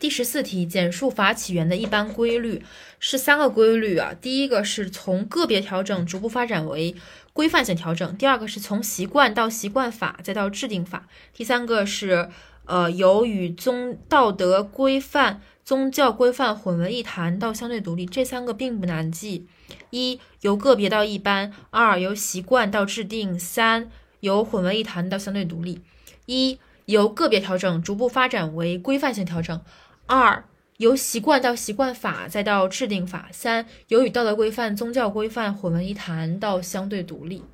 第十四题，简述法起源的一般规律是三个规律啊。第一个是从个别调整逐步发展为规范性调整，第二个是从习惯到习惯法再到制定法，第三个是呃由与宗道德规范、宗教规范混为一谈到相对独立。这三个并不难记：一由个别到一般，二由习惯到制定，三由混为一谈到相对独立。一由个别调整逐步发展为规范性调整。二由习惯到习惯法，再到制定法；三由与道德规范、宗教规范混为一谈到相对独立。